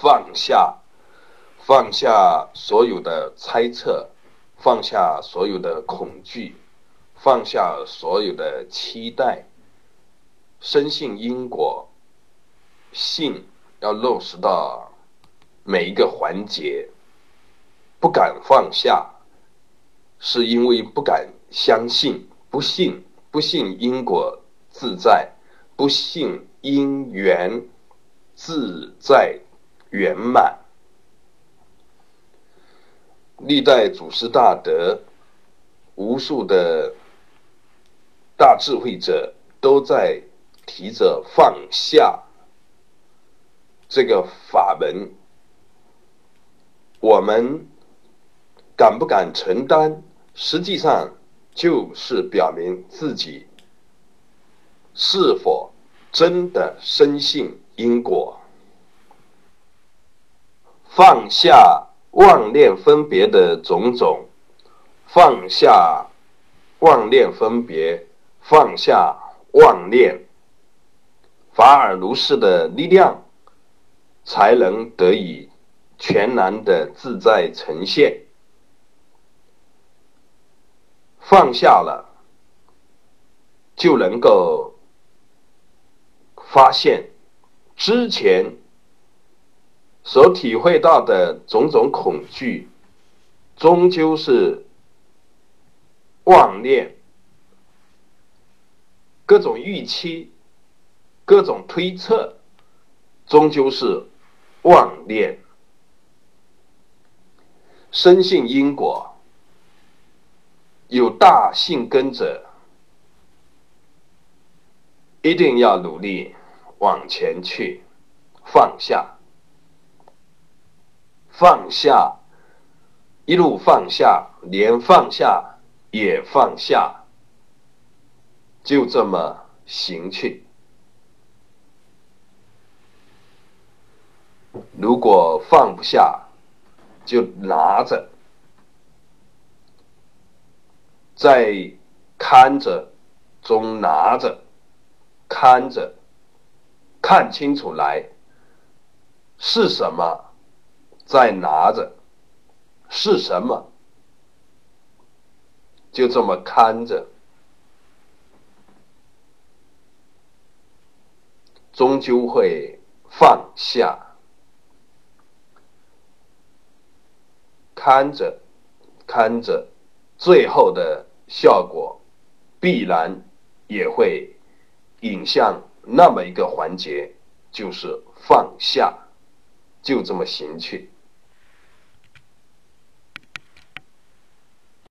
放下，放下所有的猜测，放下所有的恐惧，放下所有的期待，深信因果，信要落实到每一个环节，不敢放下，是因为不敢相信，不信，不信因果自在，不信因缘自在。圆满，历代祖师大德，无数的大智慧者都在提着放下这个法门。我们敢不敢承担？实际上就是表明自己是否真的深信因果。放下妄念分别的种种，放下妄念分别，放下妄念，法尔如是的力量，才能得以全然的自在呈现。放下了，就能够发现之前。所体会到的种种恐惧，终究是妄念；各种预期、各种推测，终究是妄念。深信因果，有大信根者，一定要努力往前去，放下。放下，一路放下，连放下也放下，就这么行去。如果放不下，就拿着，在看着中拿着，看着，看清楚来是什么。在拿着是什么？就这么看着，终究会放下。看着看着，最后的效果必然也会引向那么一个环节，就是放下，就这么行去。